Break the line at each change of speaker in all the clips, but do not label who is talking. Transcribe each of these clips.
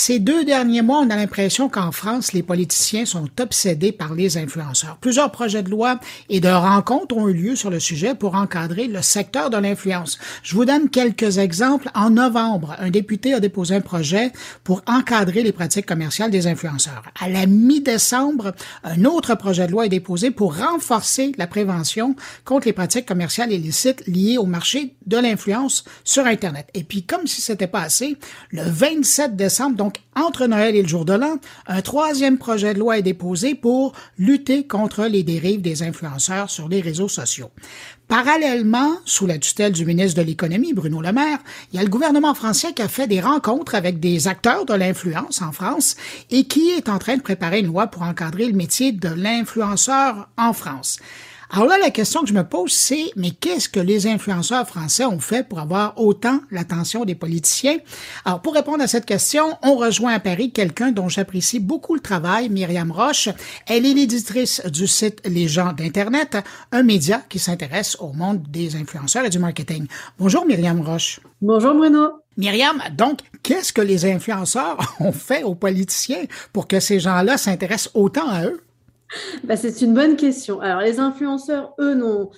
Ces deux derniers mois, on a l'impression qu'en France, les politiciens sont obsédés par les influenceurs. Plusieurs projets de loi et de rencontres ont eu lieu sur le sujet pour encadrer le secteur de l'influence. Je vous donne quelques exemples. En novembre, un député a déposé un projet pour encadrer les pratiques commerciales des influenceurs. À la mi-décembre, un autre projet de loi est déposé pour renforcer la prévention contre les pratiques commerciales illicites liées au marché de l'influence sur Internet. Et puis, comme si c'était pas assez, le 27 décembre, donc entre Noël et le jour de l'an, un troisième projet de loi est déposé pour lutter contre les dérives des influenceurs sur les réseaux sociaux. Parallèlement, sous la tutelle du ministre de l'Économie, Bruno Le Maire, il y a le gouvernement français qui a fait des rencontres avec des acteurs de l'influence en France et qui est en train de préparer une loi pour encadrer le métier de l'influenceur en France. Alors là, la question que je me pose, c'est, mais qu'est-ce que les influenceurs français ont fait pour avoir autant l'attention des politiciens? Alors, pour répondre à cette question, on rejoint à Paris quelqu'un dont j'apprécie beaucoup le travail, Myriam Roche. Elle est l'éditrice du site Les gens d'Internet, un média qui s'intéresse au monde des influenceurs et du marketing. Bonjour, Myriam Roche.
Bonjour, Bruno.
Myriam, donc, qu'est-ce que les influenceurs ont fait aux politiciens pour que ces gens-là s'intéressent autant à eux?
Bah, c'est une bonne question. Alors, les influenceurs, eux, n'ont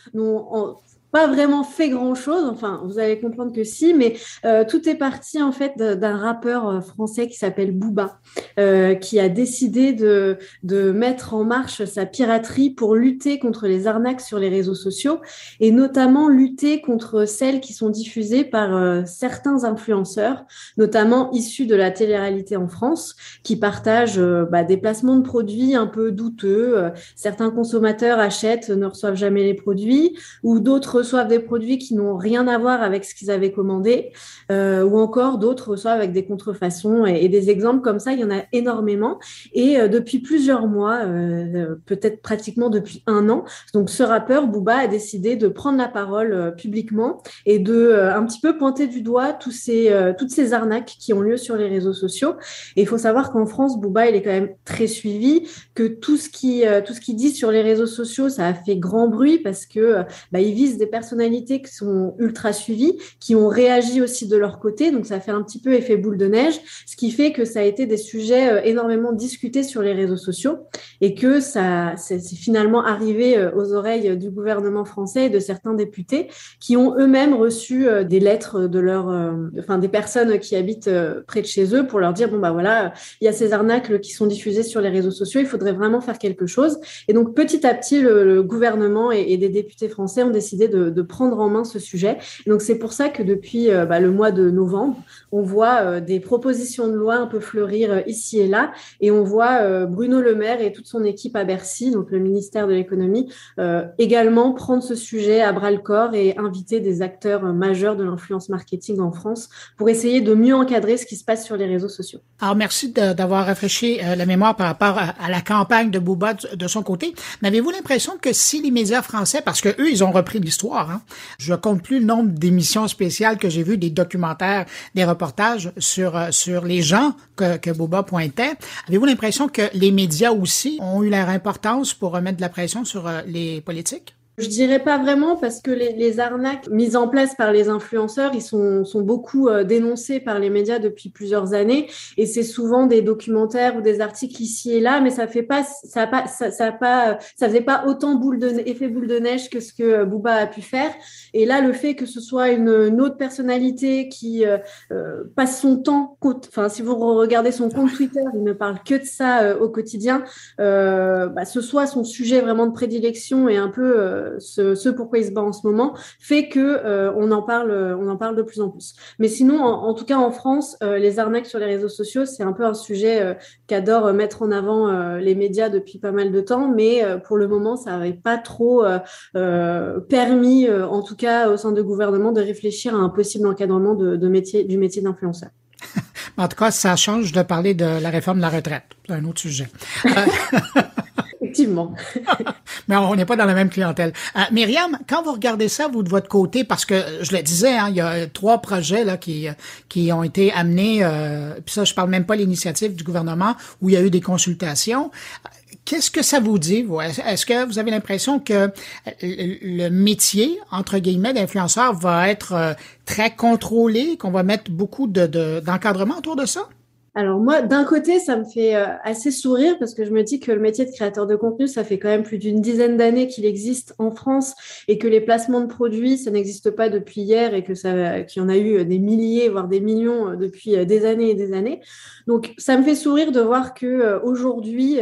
pas vraiment fait grand chose. Enfin, vous allez comprendre que si, mais euh, tout est parti en fait d'un rappeur euh, français qui s'appelle Booba, euh, qui a décidé de, de mettre en marche sa piraterie pour lutter contre les arnaques sur les réseaux sociaux et notamment lutter contre celles qui sont diffusées par euh, certains influenceurs, notamment issus de la télé-réalité en France, qui partagent euh, bah, des placements de produits un peu douteux. certains consommateurs achètent, ne reçoivent jamais les produits, ou d'autres reçoivent des produits qui n'ont rien à voir avec ce qu'ils avaient commandé, euh, ou encore d'autres reçoivent avec des contrefaçons. Et, des exemples comme ça, il y en a énormément. Et euh, depuis plusieurs mois, euh, peut-être pratiquement depuis un an, donc ce rappeur Booba a décidé de prendre la parole publiquement et de un petit peu pointer du doigt tous ces, toutes ces arnaques qui ont lieu sur les réseaux sociaux. Et il faut savoir qu'en France, Booba, il est quand même très suivi, que tout ce qui tout ce qu'il dit sur les réseaux sociaux, ça a fait grand bruit parce que bah, il vise des personnalités qui sont ultra suivies, qui ont réagi aussi de leur côté. Donc, ça fait un petit peu effet boule de neige, ce qui fait que ça a été des sujets euh, énormément discutés sur les réseaux sociaux et que ça, c'est finalement arrivé euh, aux oreilles du gouvernement français et de certains députés qui ont eux-mêmes reçu euh, des lettres de leur, enfin, des personnes qui habitent près de chez eux pour leur dire, bon, bah voilà, il y a ces arnaques qui sont diffusées sur les réseaux sociaux, il faudrait vraiment faire quelque chose. Et donc, petit à petit, le, gouvernement et des députés français ont décidé de de, prendre en main ce sujet. donc c'est pour ça que depuis euh, bah, le mois de novembre, on voit euh, des propositions de loi un peu fleurir euh, ici et là, et on voit Bruno Le Maire et toute son équipe à Bercy, donc le ministère de l'économie, également prendre ce sujet à bras le corps et inviter des acteurs majeurs de l'influence marketing en France pour essayer de mieux encadrer ce qui se passe sur les réseaux sociaux.
Alors merci d'avoir rafraîchi la mémoire par rapport à, la campagne de Bouba de, son côté. Mais avez-vous l'impression que si les médias français, parce que eux ils ont repris l'histoire Hein. Je compte plus le nombre d'émissions spéciales que j'ai vues, des documentaires, des reportages sur, euh, sur les gens que, que Boba pointait. Avez-vous l'impression que les médias aussi ont eu leur importance pour remettre de la pression sur euh, les politiques?
Je dirais pas vraiment parce que les, les, arnaques mises en place par les influenceurs, ils sont, sont beaucoup euh, dénoncés par les médias depuis plusieurs années et c'est souvent des documentaires ou des articles ici et là, mais ça fait pas, ça pas, ça, ça pas, ça faisait pas autant boule de effet boule de neige que ce que euh, Booba a pu faire. Et là, le fait que ce soit une, une autre personnalité qui euh, euh passe son temps, enfin si vous regardez son compte Twitter, il ne parle que de ça au quotidien, bah, ce soit son sujet vraiment de prédilection et un peu ce, pourquoi il se bat en ce moment, fait que euh, on en parle, on en parle de plus en plus. Mais sinon, en, tout cas en France, euh, les arnaques sur les réseaux sociaux, c'est un peu un sujet euh, qu'adore mettre en avant les médias depuis pas mal de temps, mais pour le moment, ça n'avait pas trop permis, en tout cas au sein du gouvernement, de réfléchir à un possible encadrement de, métier, du métier d'influenceur.
en tout cas, ça change de parler de la réforme de la retraite. C'est un autre sujet.
Effectivement.
Mais on n'est pas dans la même clientèle. Euh, Myriam, quand vous regardez ça, vous de votre côté, parce que je le disais, hein, il y a trois projets là qui qui ont été amenés. Euh, puis ça, je parle même pas l'initiative du gouvernement où il y a eu des consultations. Qu'est-ce que ça vous dit, vous? Est-ce que vous avez l'impression que le métier, entre guillemets, d'influenceur va être euh, très contrôlé, qu'on va mettre beaucoup de, d'encadrement autour de ça?
Alors moi, d'un côté, ça me fait euh, assez sourire parce que je me dis que le métier de créateur de contenu, ça fait quand même plus d'une dizaine d'années qu'il existe en France et que les placements de produits, ça n'existe pas depuis hier et que ça, qu'il y en a eu des milliers, voire des millions euh, depuis euh, des années et des années. Donc ça me fait sourire de voir que aujourd'hui,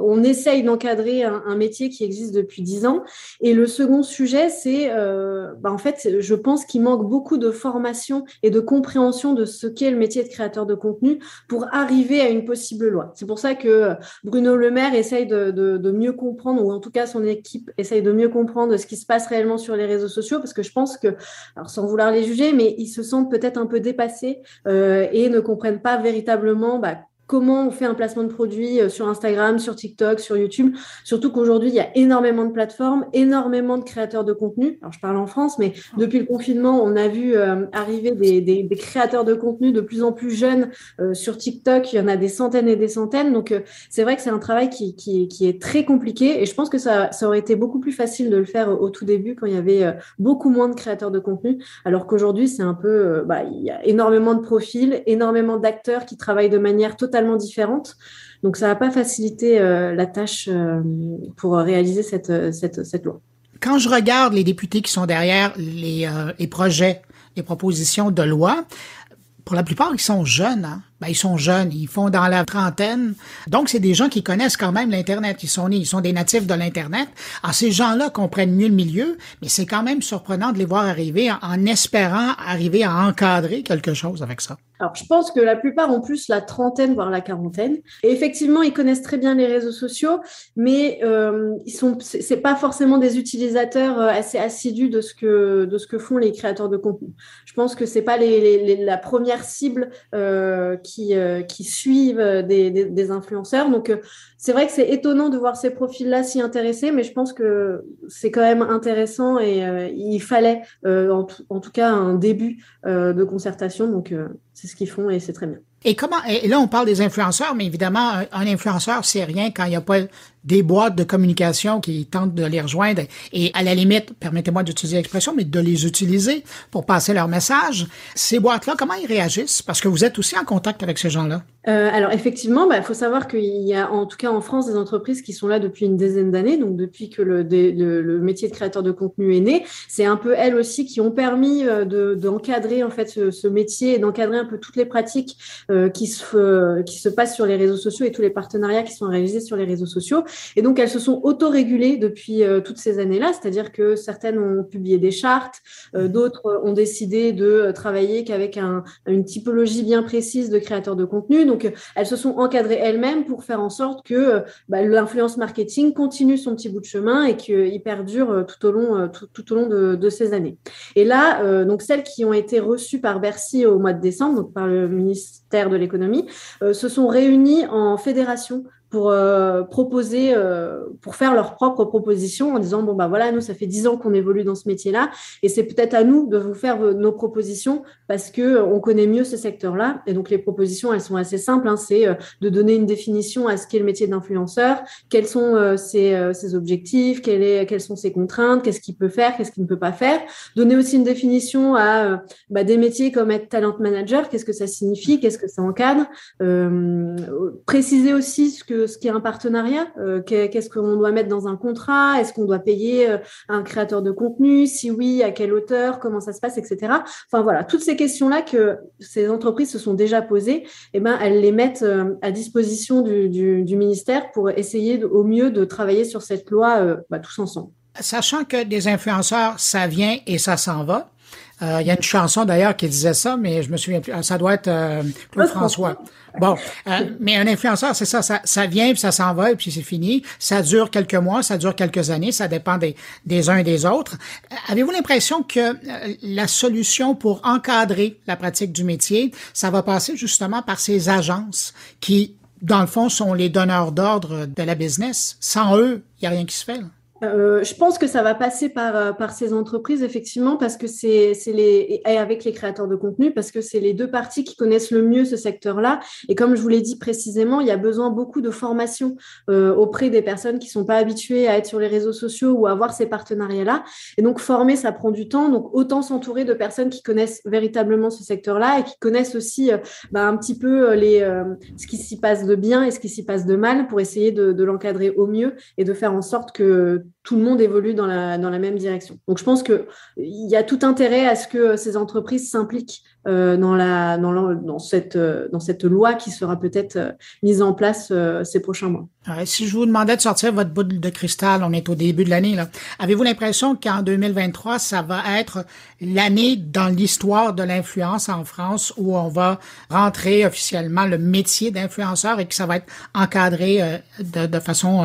on essaye d'encadrer un, métier qui existe depuis dix ans. Et le second sujet, c'est, bah, en fait, je pense qu'il manque beaucoup de formation et de compréhension de ce qu'est le métier de créateur de contenu pour arriver à une possible loi. C'est pour ça que Bruno Le Maire essaye de, mieux comprendre, ou en tout cas son équipe essaye de mieux comprendre ce qui se passe réellement sur les réseaux sociaux, parce que je pense que, alors sans vouloir les juger, mais ils se sentent peut-être un peu dépassés euh, et ne comprennent pas véritablement bah, comment on fait un placement de produit euh, sur Instagram, sur TikTok, sur YouTube. Surtout qu'aujourd'hui, il y a énormément de plateformes, énormément de créateurs de contenu. Alors, je parle en France, mais depuis le confinement, on a vu euh, arriver des, créateurs de contenu de plus en plus jeunes euh, sur TikTok. Il y en a des centaines et des centaines. Donc, c'est vrai que c'est un travail qui, qui, est très compliqué. Et je pense que ça, ça aurait été beaucoup plus facile de le faire au tout début quand il y avait beaucoup moins de créateurs de contenu. Alors qu'aujourd'hui, c'est un peu, bah, il y a énormément de profils, énormément d'acteurs qui travaillent de manière totalement différentes. Donc, ça va pas faciliter euh, la tâche euh, pour réaliser cette, euh, cette, cette, loi.
Quand je regarde les députés qui sont derrière les, les projets, les propositions de loi, pour la plupart, ils sont jeunes. Hein? Ben, ils sont jeunes, ils font dans la trentaine. Donc, c'est des gens qui connaissent quand même l'Internet. Ils sont nés, ils sont des natifs de l'Internet. Alors, ces gens-là comprennent mieux le milieu, mais c'est quand même surprenant de les voir arriver en espérant arriver à encadrer quelque chose avec ça.
Alors, je pense que la plupart ont plus la trentaine, voire la quarantaine. Et effectivement, ils connaissent très bien les réseaux sociaux, mais euh, ils sont, c'est pas forcément des utilisateurs euh, assez assidus de ce que de ce que font les créateurs de contenu. Je pense que c'est pas la première cible euh, qui qui suivent des, des, influenceurs. Donc, c'est vrai que c'est étonnant de voir ces profils-là s'y intéresser, mais je pense que c'est quand même intéressant et il fallait, en, tout cas, un début de concertation. Donc, c'est ce qu'ils font et c'est très bien.
Et comment et là on parle des influenceurs, mais évidemment un, influenceur c'est rien quand il n'y a pas des boîtes de communication qui tentent de les rejoindre et à la limite, permettez-moi d'utiliser l'expression, mais de les utiliser pour passer leur message. Ces boîtes-là, comment ils réagissent? Parce que vous êtes aussi en contact avec ces gens-là.
Euh, alors effectivement, il bah, faut savoir qu'il y a en tout cas en France des entreprises qui sont là depuis une dizaine d'années, donc depuis que le, le, métier de créateur de contenu est né, c'est un peu elles aussi qui ont permis euh, d'encadrer en fait ce, ce métier et d'encadrer un peu toutes les pratiques euh, qui se qui se passent sur les réseaux sociaux et tous les partenariats qui sont réalisés sur les réseaux sociaux. Et donc elles se sont auto-régulées depuis toutes ces années-là, c'est-à-dire que certaines ont publié des chartes, mmh. d'autres ont décidé de travailler qu'avec un, une typologie bien précise de créateurs de contenu. Donc, elles se sont encadrées elles-mêmes pour faire en sorte que euh, bah, l'influence marketing continue son petit bout de chemin et qu'il perdure euh, tout au long, euh, tout, au long de, ces années. Et là, donc celles qui ont été reçues par Bercy au mois de décembre, donc par le ministère de l'économie, se sont réunies en fédération pour euh, proposer, euh, pour faire leurs propres propositions en disant bon bah voilà nous ça fait dix ans qu'on évolue dans ce métier-là et c'est peut-être à nous de vous faire nos propositions parce que on connaît mieux ce secteur-là. Et donc les propositions elles sont assez simples hein, c'est euh, de donner une définition à ce qu'est le métier d'influenceur. Quels sont ses, ses, objectifs? Quelles, est, quelles sont ses contraintes? Qu'est-ce qu'il peut faire? Qu'est-ce qu'il ne peut pas faire? Donner aussi une définition à bah, des métiers comme être talent manager. Qu'est-ce que ça signifie? Qu'est-ce que ça encadre préciser aussi ce que ce qui est un partenariat. Euh, qu'est-ce qu'on doit mettre dans un contrat Est-ce qu'on doit payer euh, un créateur de contenu Si oui, à quelle hauteur Comment ça se passe, etc. Enfin voilà, toutes ces questions-là que ces entreprises se sont déjà posées, eh ben elles les mettent euh, à disposition du, ministère pour essayer au mieux de travailler sur cette loi bah, tous ensemble.
Sachant que des influenceurs, ça vient et ça s'en va. Il y a une chanson d'ailleurs qui disait ça, mais je me souviens plus. Ça doit être Claude François. Bon, euh, mais un influenceur, c'est ça, ça, ça vient puis ça s'en va et puis c'est fini. Ça dure quelques mois, ça dure quelques années, ça dépend des, des uns et des autres. Euh, avez-vous l'impression que euh, la solution pour encadrer la pratique du métier, ça va passer justement par ces agences qui, dans le fond, sont les donneurs d'ordre de la business? Sans eux, il n'y a rien qui se fait. Là.
Euh, je pense que ça va passer par, euh, par ces entreprises, effectivement, parce que c'est les, et avec les créateurs de contenu, parce que c'est les deux parties qui connaissent le mieux ce secteur-là. Et comme je vous l'ai dit précisément, il y a besoin beaucoup de formation euh, auprès des personnes qui sont pas habituées à être sur les réseaux sociaux ou à avoir ces partenariats-là. Et donc, former, ça prend du temps. Donc, autant s'entourer de personnes qui connaissent véritablement ce secteur-là et qui connaissent aussi bah, un petit peu les, ce qui s'y passe de bien et ce qui s'y passe de mal pour essayer de, de l'encadrer au mieux et de faire en sorte que tout le monde évolue dans la, dans la même direction. Donc je pense qu'il y a tout intérêt à ce que ces entreprises s'impliquent euh, dans, la, dans, la, dans, cette, euh, dans cette loi qui sera peut-être euh, mise en place euh, ces prochains mois.
si je vous demandais de sortir votre boule de cristal, on est au début de l'année, là. Avez-vous l'impression qu'en 2023, ça va être l'année dans l'histoire de l'influence en France où on va rentrer officiellement le métier d'influenceur et que ça va être encadré de, de façon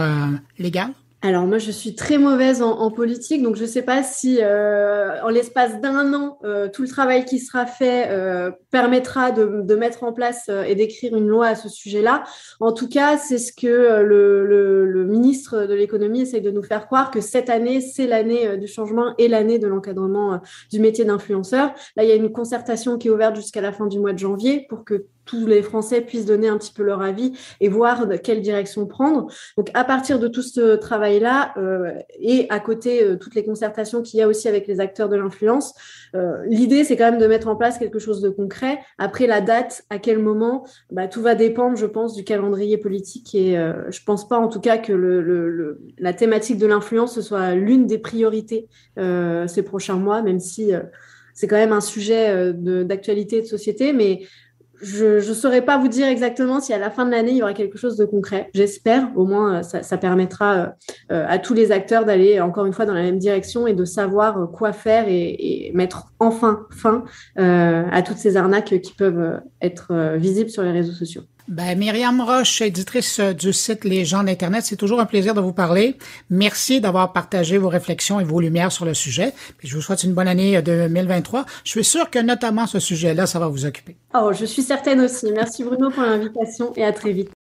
légale?
Alors moi, je suis très mauvaise en, politique, donc je ne sais pas si euh, en l'espace d'un an, euh, tout le travail qui sera fait euh, permettra de, mettre en place et d'écrire une loi à ce sujet-là. En tout cas, c'est ce que le, ministre de l'économie essaye de nous faire croire, que cette année, c'est l'année du changement et l'année de l'encadrement du métier d'influenceur. Là, il y a une concertation qui est ouverte jusqu'à la fin du mois de janvier pour que tous les Français puissent donner un petit peu leur avis et voir de quelle direction prendre. Donc, à partir de tout ce travail-là euh, et à côté euh, toutes les concertations qu'il y a aussi avec les acteurs de l'influence, euh, l'idée c'est quand même de mettre en place quelque chose de concret. Après la date, à quel moment, bah, tout va dépendre, je pense, du calendrier politique et euh, je pense pas en tout cas que le, le, la thématique de l'influence soit l'une des priorités euh, ces prochains mois, même si c'est quand même un sujet d'actualité de, de société, mais je ne saurais pas vous dire exactement si à la fin de l'année, il y aura quelque chose de concret. J'espère, au moins, euh, ça, permettra euh, euh, à tous les acteurs d'aller encore une fois dans la même direction et de savoir quoi faire et, et mettre enfin fin à toutes ces arnaques qui peuvent être visibles sur les réseaux sociaux.
Ben, Myriam Roche, éditrice du site Les gens d'Internet, c'est toujours un plaisir de vous parler. Merci d'avoir partagé vos réflexions et vos lumières sur le sujet. Puis je vous souhaite une bonne année 2023. Je suis sûr que notamment ce sujet-là, ça va vous occuper.
Oh, je suis certaine aussi. Merci Bruno pour l'invitation et à très vite.